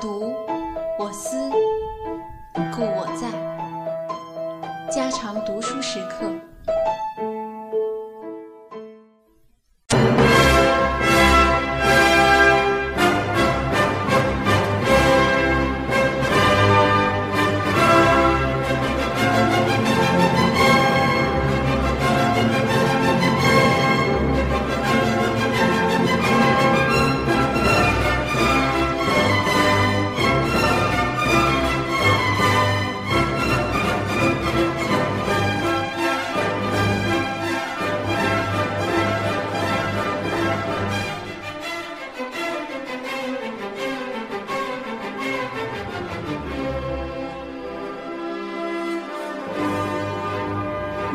读，我思，故我在。家常读书时刻。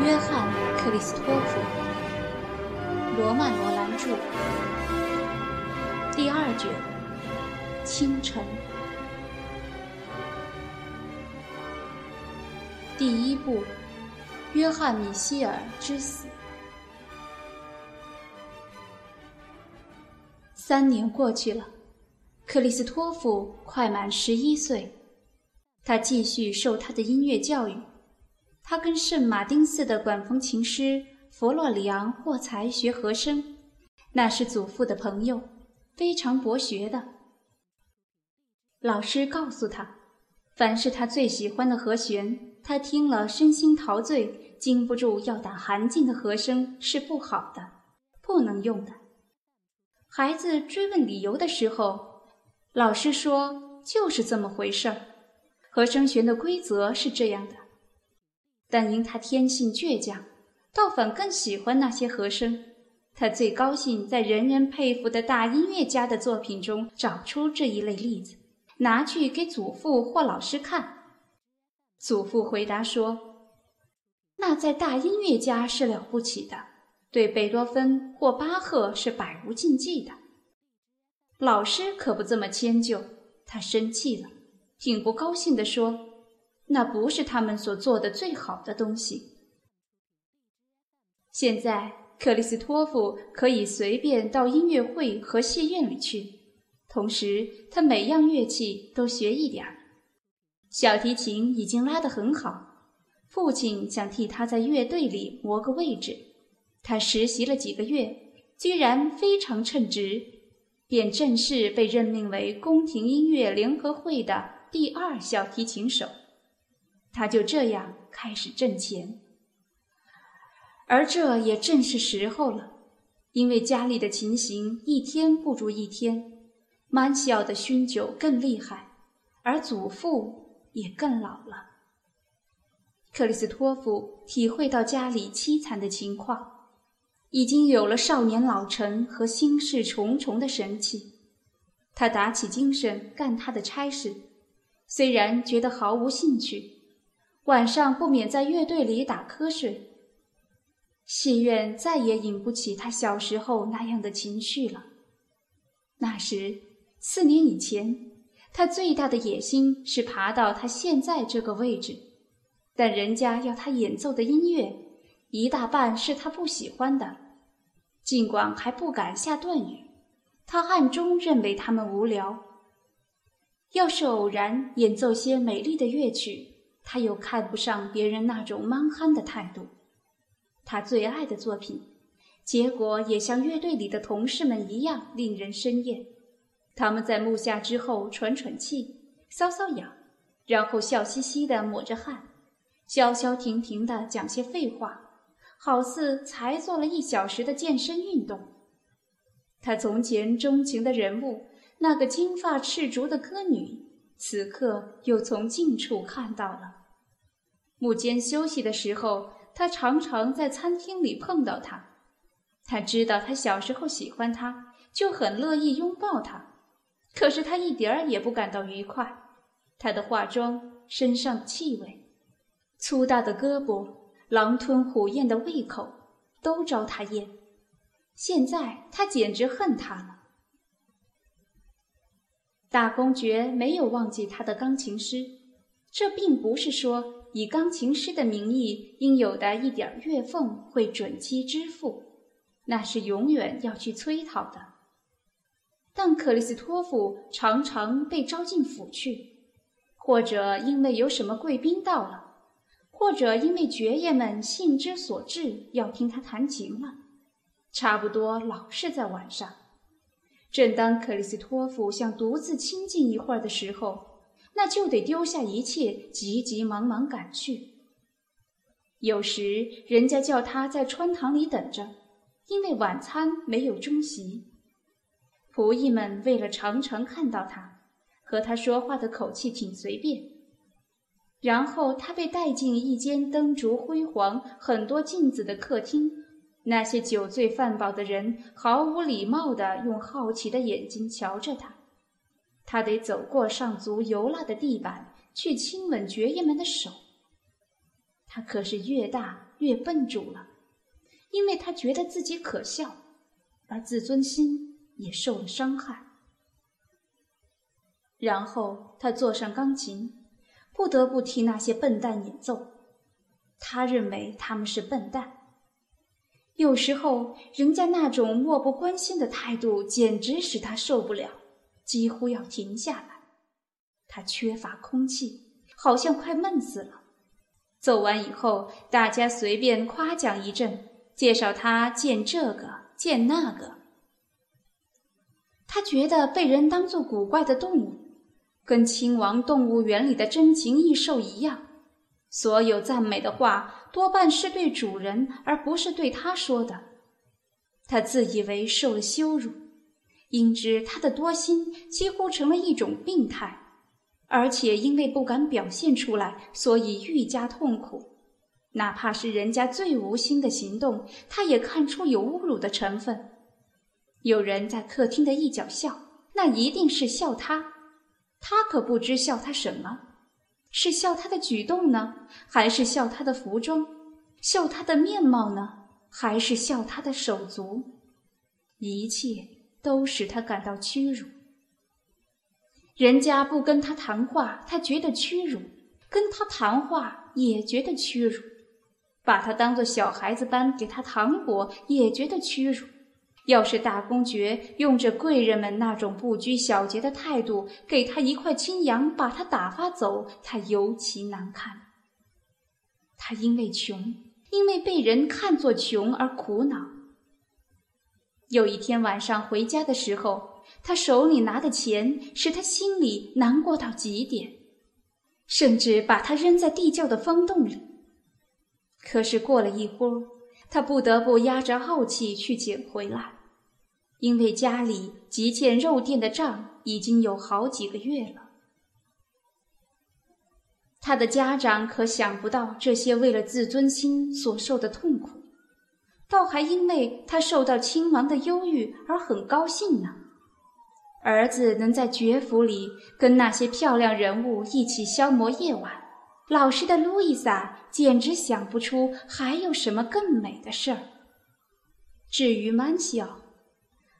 约翰·克里斯托弗，罗曼·罗兰著，第二卷，清晨，第一部，约翰·米歇尔之死。三年过去了，克里斯托弗快满十一岁，他继续受他的音乐教育。他跟圣马丁寺的管风琴师弗洛里昂·霍才学和声，那是祖父的朋友，非常博学的。老师告诉他，凡是他最喜欢的和弦，他听了身心陶醉，禁不住要打寒噤的和声是不好的，不能用的。孩子追问理由的时候，老师说就是这么回事儿，和声弦的规则是这样的。但因他天性倔强，倒反更喜欢那些和声。他最高兴在人人佩服的大音乐家的作品中找出这一类例子，拿去给祖父或老师看。祖父回答说：“那在大音乐家是了不起的，对贝多芬或巴赫是百无禁忌的。”老师可不这么迁就，他生气了，挺不高兴地说。那不是他们所做的最好的东西。现在，克里斯托夫可以随便到音乐会和戏院里去，同时他每样乐器都学一点儿。小提琴已经拉得很好，父亲想替他在乐队里磨个位置。他实习了几个月，居然非常称职，便正式被任命为宫廷音乐联合会的第二小提琴手。他就这样开始挣钱，而这也正是时候了，因为家里的情形一天不如一天，曼西奥的酗酒更厉害，而祖父也更老了。克里斯托夫体会到家里凄惨的情况，已经有了少年老成和心事重重的神气，他打起精神干他的差事，虽然觉得毫无兴趣。晚上不免在乐队里打瞌睡。戏院再也引不起他小时候那样的情绪了。那时，四年以前，他最大的野心是爬到他现在这个位置，但人家要他演奏的音乐，一大半是他不喜欢的。尽管还不敢下断语，他暗中认为他们无聊。要是偶然演奏些美丽的乐曲。他又看不上别人那种蛮憨的态度，他最爱的作品，结果也像乐队里的同事们一样令人生厌。他们在幕下之后喘喘气、搔搔痒，然后笑嘻嘻地抹着汗，消消停停地讲些废话，好似才做了一小时的健身运动。他从前钟情的人物，那个金发赤足的歌女。此刻又从近处看到了。幕间休息的时候，他常常在餐厅里碰到他。他知道他小时候喜欢他，就很乐意拥抱他。可是他一点儿也不感到愉快。他的化妆、身上的气味、粗大的胳膊、狼吞虎咽的胃口，都招他厌。现在他简直恨他了。大公爵没有忘记他的钢琴师，这并不是说以钢琴师的名义应有的一点月俸会准期支付，那是永远要去催讨的。但克里斯托弗常常被招进府去，或者因为有什么贵宾到了，或者因为爵爷们兴之所至要听他弹琴了，差不多老是在晚上。正当克里斯托弗想独自清静一会儿的时候，那就得丢下一切，急急忙忙赶去。有时人家叫他在穿堂里等着，因为晚餐没有中席。仆役们为了常常看到他，和他说话的口气挺随便。然后他被带进一间灯烛辉煌、很多镜子的客厅，那些酒醉饭饱的人毫无礼貌地用好奇的眼睛瞧着他。他得走过上足油蜡的地板，去亲吻爵爷们的手。他可是越大越笨拙了，因为他觉得自己可笑，而自尊心。也受了伤害。然后他坐上钢琴，不得不替那些笨蛋演奏。他认为他们是笨蛋。有时候，人家那种漠不关心的态度简直使他受不了，几乎要停下来。他缺乏空气，好像快闷死了。奏完以后，大家随便夸奖一阵，介绍他见这个，见那个。他觉得被人当作古怪的动物，跟亲王动物园里的珍禽异兽一样。所有赞美的话多半是对主人，而不是对他说的。他自以为受了羞辱，因之他的多心几乎成了一种病态，而且因为不敢表现出来，所以愈加痛苦。哪怕是人家最无心的行动，他也看出有侮辱的成分。有人在客厅的一角笑，那一定是笑他。他可不知笑他什么，是笑他的举动呢，还是笑他的服装？笑他的面貌呢，还是笑他的手足？一切都使他感到屈辱。人家不跟他谈话，他觉得屈辱；跟他谈话也觉得屈辱；把他当作小孩子般给他糖果，也觉得屈辱。要是大公爵用着贵人们那种不拘小节的态度，给他一块金洋，把他打发走，他尤其难看。他因为穷，因为被人看作穷而苦恼。有一天晚上回家的时候，他手里拿的钱使他心里难过到极点，甚至把他扔在地窖的方洞里。可是过了一会儿。他不得不压着傲气去捡回来，因为家里急欠肉店的账已经有好几个月了。他的家长可想不到这些为了自尊心所受的痛苦，倒还因为他受到亲王的忧郁而很高兴呢。儿子能在爵府里跟那些漂亮人物一起消磨夜晚。老实的路易莎简直想不出还有什么更美的事儿。至于曼西奥，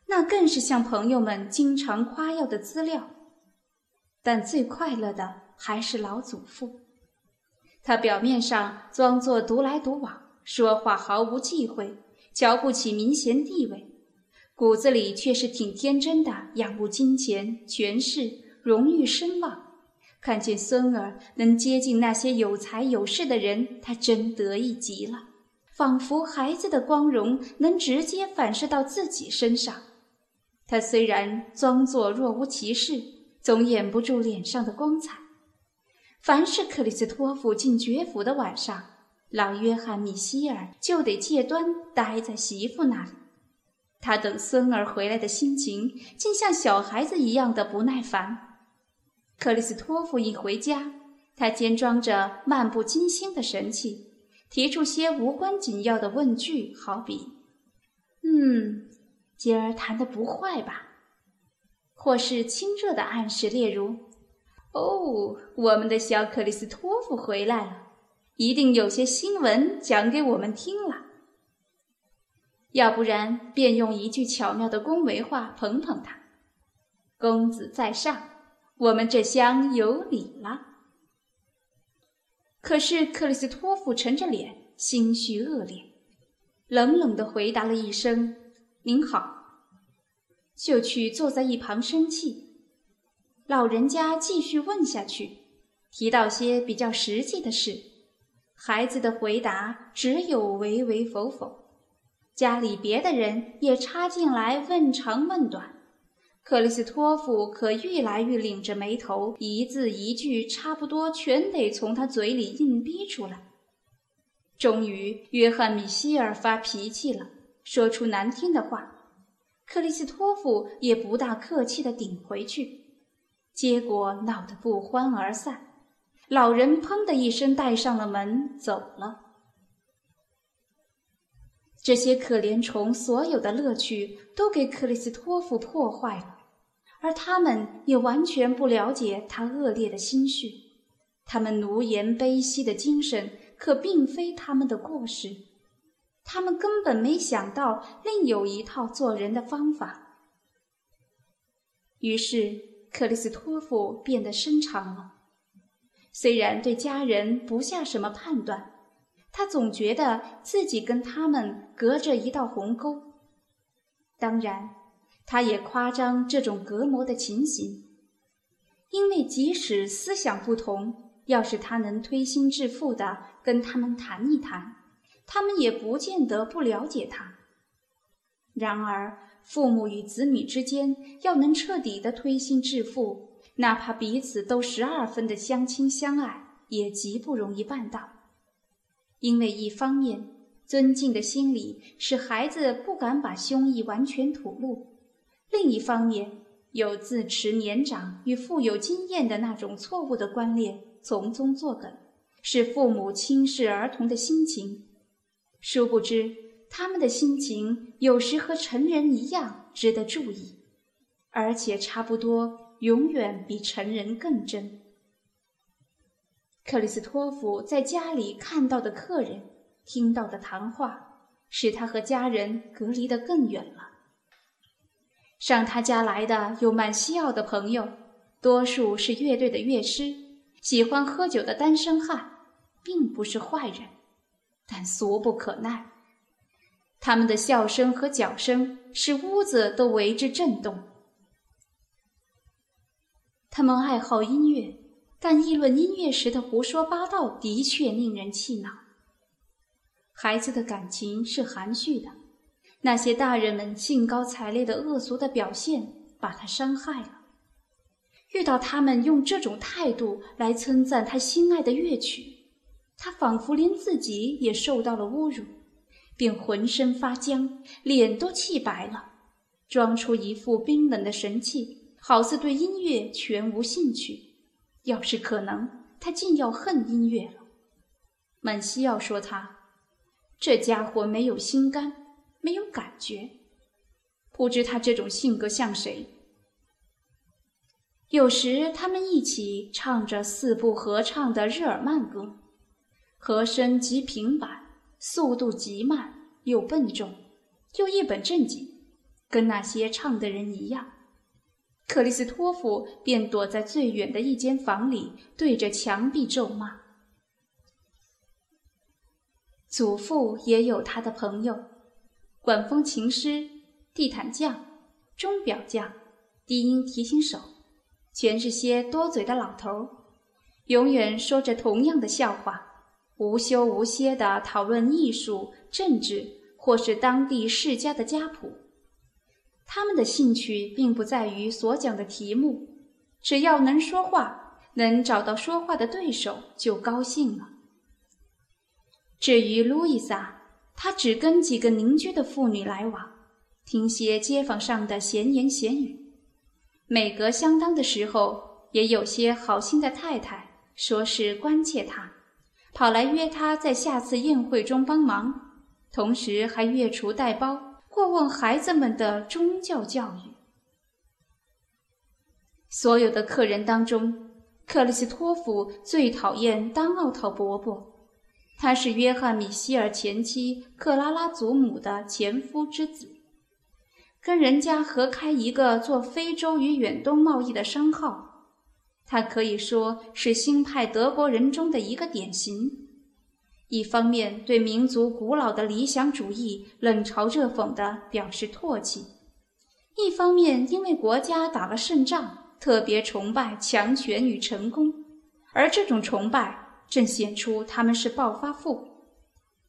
那更是向朋友们经常夸耀的资料。但最快乐的还是老祖父，他表面上装作独来独往，说话毫无忌讳，瞧不起名贤地位，骨子里却是挺天真的，仰慕金钱、权势、荣誉、声望。看见孙儿能接近那些有才有势的人，他真得意极了，仿佛孩子的光荣能直接反射到自己身上。他虽然装作若无其事，总掩不住脸上的光彩。凡是克里斯托夫进爵府的晚上，老约翰米歇尔就得借端待在媳妇那里。他等孙儿回来的心情，竟像小孩子一样的不耐烦。克里斯托弗一回家，他兼装着漫不经心的神气，提出些无关紧要的问句，好比：“嗯，今儿弹得不坏吧？”或是亲热的暗示，例如：“哦，我们的小克里斯托弗回来了，一定有些新闻讲给我们听了。”要不然，便用一句巧妙的恭维话捧捧他：“公子在上。”我们这厢有礼了。可是克里斯托弗沉着脸，心绪恶劣，冷冷地回答了一声：“您好。”就去坐在一旁生气。老人家继续问下去，提到些比较实际的事，孩子的回答只有唯唯否否。家里别的人也插进来问长问短，克里斯托夫可愈来愈拧着眉头，一字一句差不多全得从他嘴里硬逼出来。终于，约翰米歇尔发脾气了，说出难听的话。克里斯托夫也不大客气地顶回去，结果闹得不欢而散。老人砰的一声带上了门走了。这些可怜虫所有的乐趣都给克里斯托夫破坏了，而他们也完全不了解他恶劣的心绪。他们奴颜卑膝的精神可并非他们的过失。他们根本没想到另有一套做人的方法。于是克里斯托夫变得深长了。虽然对家人不下什么判断，他总觉得自己跟他们隔着一道鸿沟。当然，他也夸张这种隔膜的情形，因为即使思想不同，要是他能推心置腹的跟他们谈一谈。他们也不见得不了解他。然而，父母与子女之间要能彻底的推心置腹，哪怕彼此都十二分的相亲相爱，也极不容易办到。因为一方面，尊敬的心理使孩子不敢把胸臆完全吐露；另一方面，有自持年长与富有经验的那种错误的观念从中作梗，使父母轻视儿童的心情。殊不知，他们的心情有时和成人一样值得注意，而且差不多永远比成人更真。克里斯托弗在家里看到的客人、听到的谈话，使他和家人隔离得更远了。上他家来的有曼西奥的朋友，多数是乐队的乐师，喜欢喝酒的单身汉，并不是坏人。但俗不可耐，他们的笑声和脚声使屋子都为之震动。他们爱好音乐，但议论音乐时的胡说八道的确令人气恼。孩子的感情是含蓄的，那些大人们兴高采烈的恶俗的表现把他伤害了。遇到他们用这种态度来称赞他心爱的乐曲。他仿佛连自己也受到了侮辱，便浑身发僵，脸都气白了，装出一副冰冷的神气，好似对音乐全无兴趣。要是可能，他竟要恨音乐了。满西奥说他这家伙没有心肝，没有感觉，不知他这种性格像谁。有时他们一起唱着四部合唱的日耳曼歌。和声极平板，速度极慢，又笨重，又一本正经，跟那些唱的人一样。克里斯托弗便躲在最远的一间房里，对着墙壁咒骂。祖父也有他的朋友，管风琴师、地毯匠、钟表匠、低音提琴手，全是些多嘴的老头儿，永远说着同样的笑话。无休无歇地讨论艺术、政治，或是当地世家的家谱。他们的兴趣并不在于所讲的题目，只要能说话，能找到说话的对手，就高兴了。至于路易莎，她只跟几个邻居的妇女来往，听些街坊上的闲言闲语。每隔相当的时候，也有些好心的太太说是关切她。跑来约他在下次宴会中帮忙，同时还月厨带包，过问孩子们的宗教教育。所有的客人当中，克里斯托弗最讨厌当奥陶伯伯，他是约翰米歇尔前妻克拉拉祖母的前夫之子，跟人家合开一个做非洲与远东贸易的商号。他可以说是新派德国人中的一个典型。一方面对民族古老的理想主义冷嘲热讽地表示唾弃，一方面因为国家打了胜仗，特别崇拜强权与成功，而这种崇拜正显出他们是暴发户，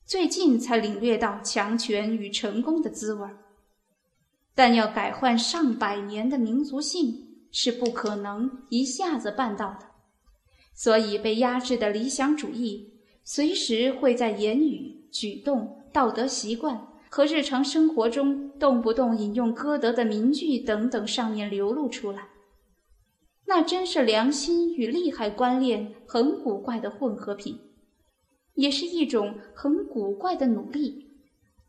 最近才领略到强权与成功的滋味。但要改换上百年的民族性是不可能一下子办到的，所以被压制的理想主义随时会在言语、举动、道德习惯和日常生活中动不动引用歌德的名句等等上面流露出来。那真是良心与利害观念很古怪的混合品，也是一种很古怪的努力。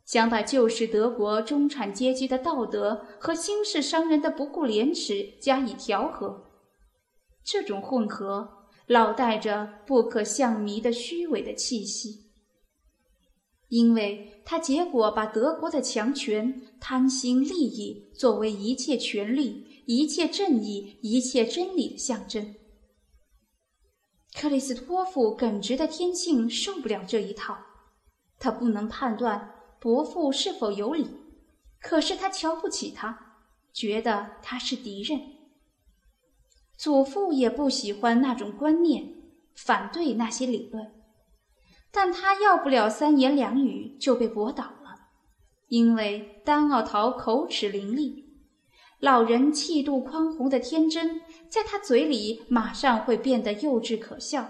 想把旧式德国中产阶级的道德和新式商人的不顾廉耻加以调和，这种混合老带着不可相弥的虚伪的气息，因为他结果把德国的强权、贪心、利益作为一切权力、一切正义、一切真理的象征。克里斯托夫耿直的天性受不了这一套，他不能判断。伯父是否有理？可是他瞧不起他，觉得他是敌人。祖父也不喜欢那种观念，反对那些理论，但他要不了三言两语就被驳倒了，因为丹奥陶口齿伶俐，老人气度宽宏的天真，在他嘴里马上会变得幼稚可笑。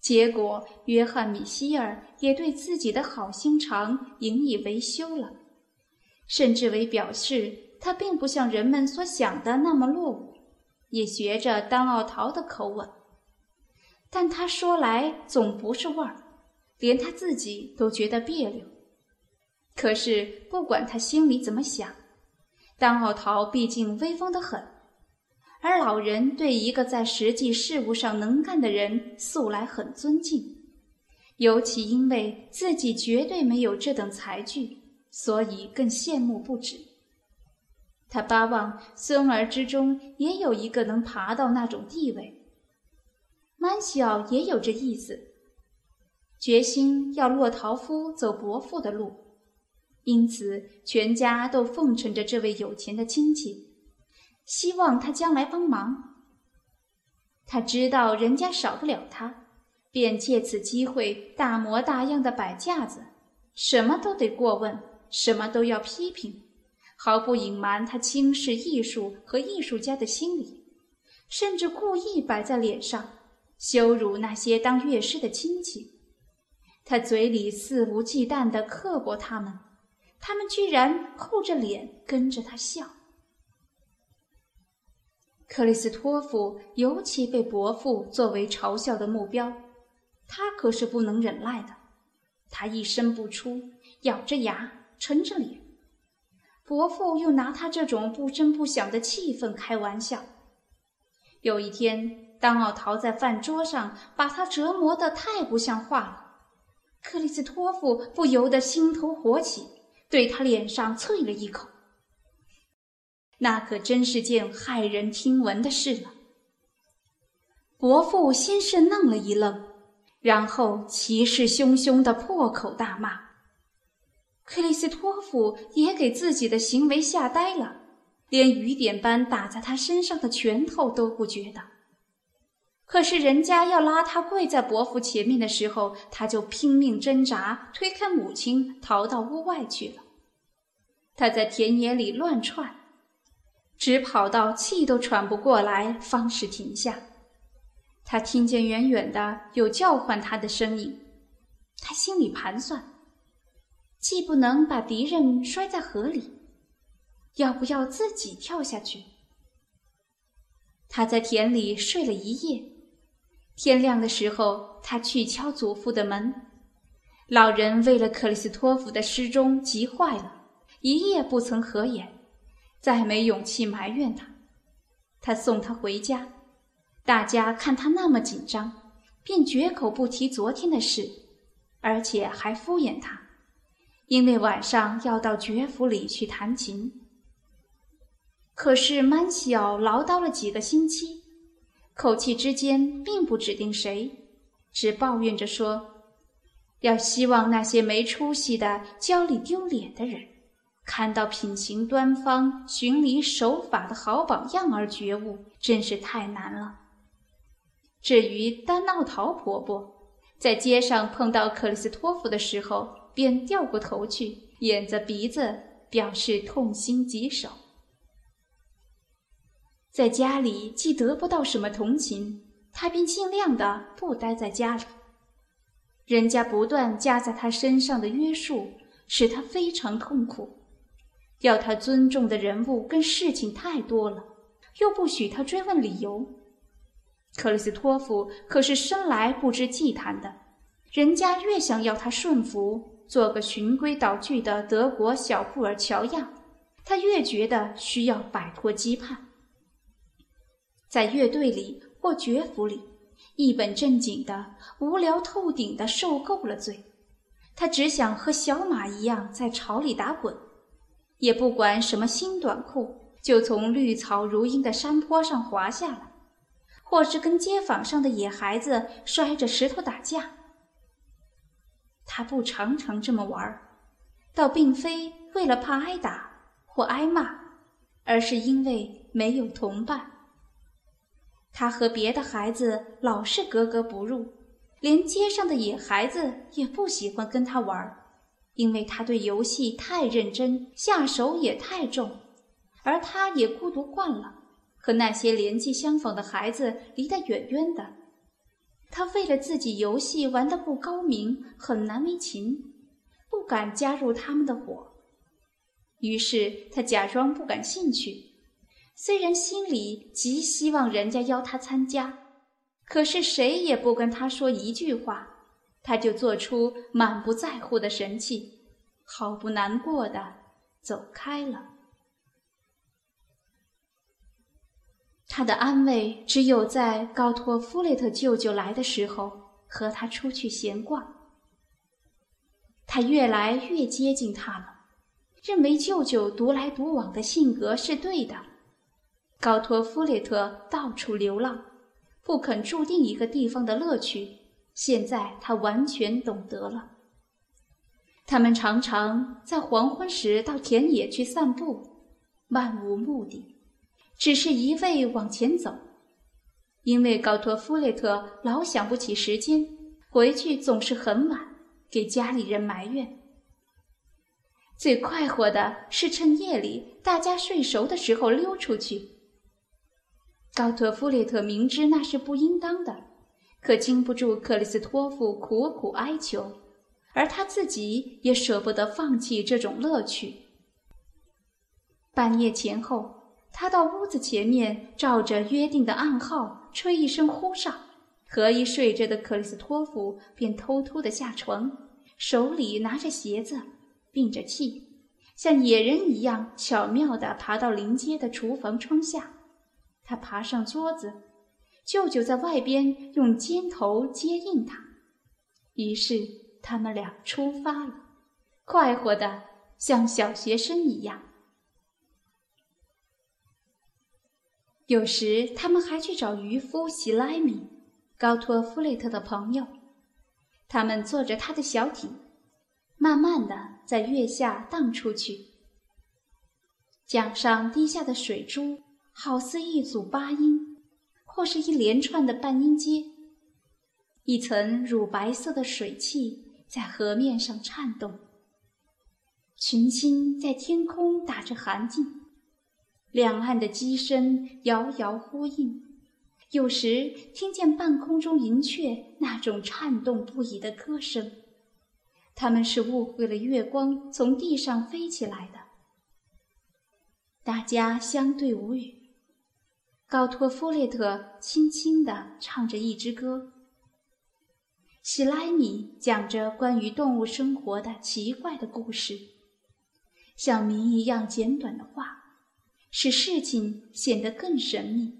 结果，约翰·米歇尔也对自己的好心肠引以为羞了，甚至为表示他并不像人们所想的那么落伍，也学着丹奥陶的口吻。但他说来总不是味儿，连他自己都觉得别扭。可是不管他心里怎么想，丹奥陶毕竟威风得很。而老人对一个在实际事务上能干的人素来很尊敬，尤其因为自己绝对没有这等才具，所以更羡慕不止。他巴望孙儿之中也有一个能爬到那种地位。曼西奥也有这意思，决心要洛陶夫走伯父的路，因此全家都奉承着这位有钱的亲戚。希望他将来帮忙。他知道人家少不了他，便借此机会大模大样的摆架子，什么都得过问，什么都要批评，毫不隐瞒他轻视艺术和艺术家的心理，甚至故意摆在脸上，羞辱那些当乐师的亲戚。他嘴里肆无忌惮地刻薄他们，他们居然厚着脸跟着他笑。克里斯托夫尤其被伯父作为嘲笑的目标，他可是不能忍耐的。他一声不出，咬着牙，沉着脸。伯父又拿他这种不声不响的气氛开玩笑。有一天，当奥陶在饭桌上把他折磨得太不像话了，克里斯托夫不由得心头火起，对他脸上啐了一口。那可真是件骇人听闻的事了。伯父先是愣了一愣，然后气势汹汹的破口大骂。克里斯托夫也给自己的行为吓呆了，连雨点般打在他身上的拳头都不觉得。可是人家要拉他跪在伯父前面的时候，他就拼命挣扎，推开母亲，逃到屋外去了。他在田野里乱窜。直跑到气都喘不过来，方是停下。他听见远远的有叫唤他的声音，他心里盘算：既不能把敌人摔在河里，要不要自己跳下去？他在田里睡了一夜，天亮的时候，他去敲祖父的门。老人为了克里斯托夫的失踪急坏了，一夜不曾合眼。再没勇气埋怨他，他送他回家，大家看他那么紧张，便绝口不提昨天的事，而且还敷衍他，因为晚上要到爵府里去弹琴。可是曼西奥唠叨了几个星期，口气之间并不指定谁，只抱怨着说，要希望那些没出息的、教里丢脸的人。看到品行端方、循礼守法的好榜样而觉悟，真是太难了。至于丹奥陶婆婆，在街上碰到克里斯托弗的时候，便掉过头去，掩着鼻子表示痛心疾首。在家里既得不到什么同情，他便尽量的不待在家里。人家不断加在他身上的约束，使他非常痛苦。要他尊重的人物跟事情太多了，又不许他追问理由。克里斯托夫可是生来不知忌惮的，人家越想要他顺服，做个循规蹈矩的德国小布尔乔亚，他越觉得需要摆脱羁绊。在乐队里或爵府里，一本正经的、无聊透顶的受够了罪，他只想和小马一样在草里打滚。也不管什么新短裤，就从绿草如茵的山坡上滑下来，或是跟街坊上的野孩子摔着石头打架。他不常常这么玩儿，倒并非为了怕挨打或挨骂，而是因为没有同伴。他和别的孩子老是格格不入，连街上的野孩子也不喜欢跟他玩儿。因为他对游戏太认真，下手也太重，而他也孤独惯了，和那些年纪相仿的孩子离得远远的。他为了自己游戏玩得不高明，很难为情，不敢加入他们的伙。于是他假装不感兴趣，虽然心里极希望人家邀他参加，可是谁也不跟他说一句话。他就做出满不在乎的神气，毫不难过的走开了。他的安慰只有在高托夫雷特舅舅来的时候和他出去闲逛。他越来越接近他了，认为舅舅独来独往的性格是对的。高托夫雷特到处流浪，不肯住定一个地方的乐趣。现在他完全懂得了。他们常常在黄昏时到田野去散步，漫无目的，只是一味往前走。因为高托夫列特老想不起时间，回去总是很晚，给家里人埋怨。最快活的是趁夜里大家睡熟的时候溜出去。高托夫列特明知那是不应当的。可经不住克里斯托夫苦苦哀求，而他自己也舍不得放弃这种乐趣。半夜前后，他到屋子前面，照着约定的暗号吹一声呼哨，和衣睡着的克里斯托夫便偷偷的下床，手里拿着鞋子，并着气，像野人一样巧妙地爬到临街的厨房窗下。他爬上桌子。舅舅在外边用肩头接应他，于是他们俩出发了，快活的像小学生一样。有时他们还去找渔夫希莱米，高托夫雷特的朋友。他们坐着他的小艇，慢慢的在月下荡出去。桨上滴下的水珠，好似一组八音。或是一连串的半音阶，一层乳白色的水汽在河面上颤动。群星在天空打着寒噤，两岸的机声遥遥呼应。有时听见半空中银雀那种颤动不已的歌声，他们是误会了月光从地上飞起来的。大家相对无语。高托夫列特轻轻地唱着一支歌，希莱米讲着关于动物生活的奇怪的故事，像谜一样简短的话，使事情显得更神秘。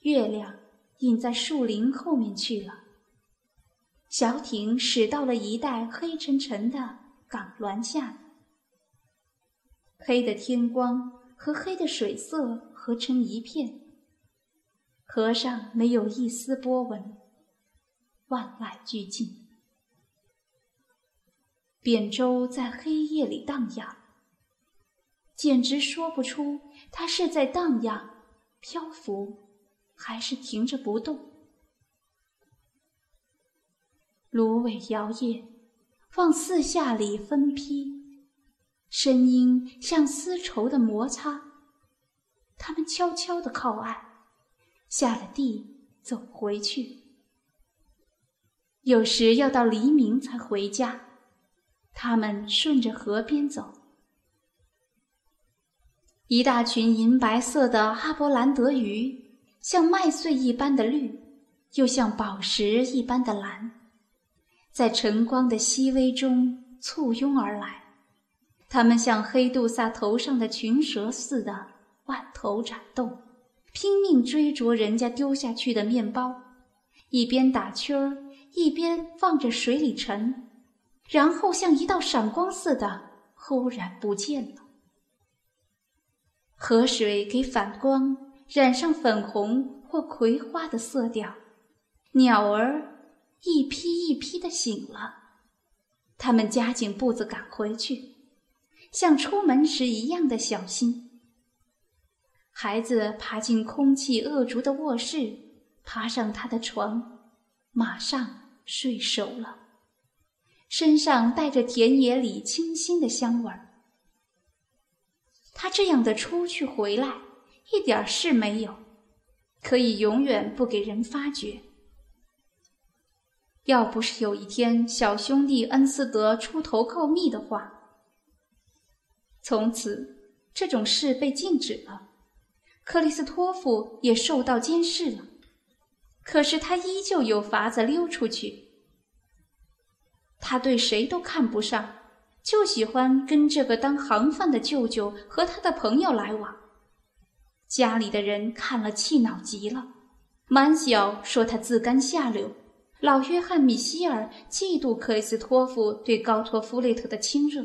月亮隐在树林后面去了，小艇驶到了一带黑沉沉的港峦下，黑的天光和黑的水色。合成一片，河上没有一丝波纹，万籁俱静。扁舟在黑夜里荡漾，简直说不出它是在荡漾、漂浮，还是停着不动。芦苇摇曳，往四下里分披，声音像丝绸的摩擦。他们悄悄地靠岸，下了地，走回去。有时要到黎明才回家。他们顺着河边走，一大群银白色的阿波兰德鱼，像麦穗一般的绿，又像宝石一般的蓝，在晨光的熹微中簇拥而来。它们像黑杜萨头上的群蛇似的万头展动，拼命追逐人家丢下去的面包，一边打圈儿，一边望着水里沉。然后像一道闪光似的，忽然不见了。河水给反光染上粉红或葵花的色调，鸟儿一批一批的醒了，它们加紧步子赶回去，像出门时一样的小心。孩子爬进空气恶浊的卧室，爬上他的床，马上睡熟了。身上带着田野里清新的香味儿。他这样的出去回来，一点事没有，可以永远不给人发觉。要不是有一天小兄弟恩斯德出头告密的话，从此这种事被禁止了，克里斯托夫也受到监视了。可是他依旧有法子溜出去。他对谁都看不上，就喜欢跟这个当行饭的舅舅和他的朋友来往。家里的人看了气恼极了，满小说他自甘下流。老约翰·米歇尔嫉妒克里斯托夫对高托夫雷特的亲热，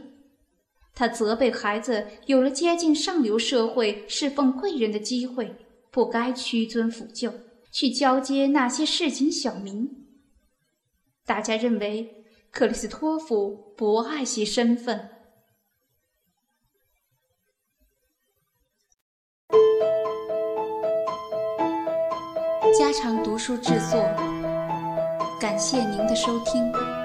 他责备孩子有了接近上流社会、侍奉贵人的机会，不该屈尊俯就，去交接那些市井小民。大家认为。克里斯托夫不爱惜身份。家常读书制作，感谢您的收听。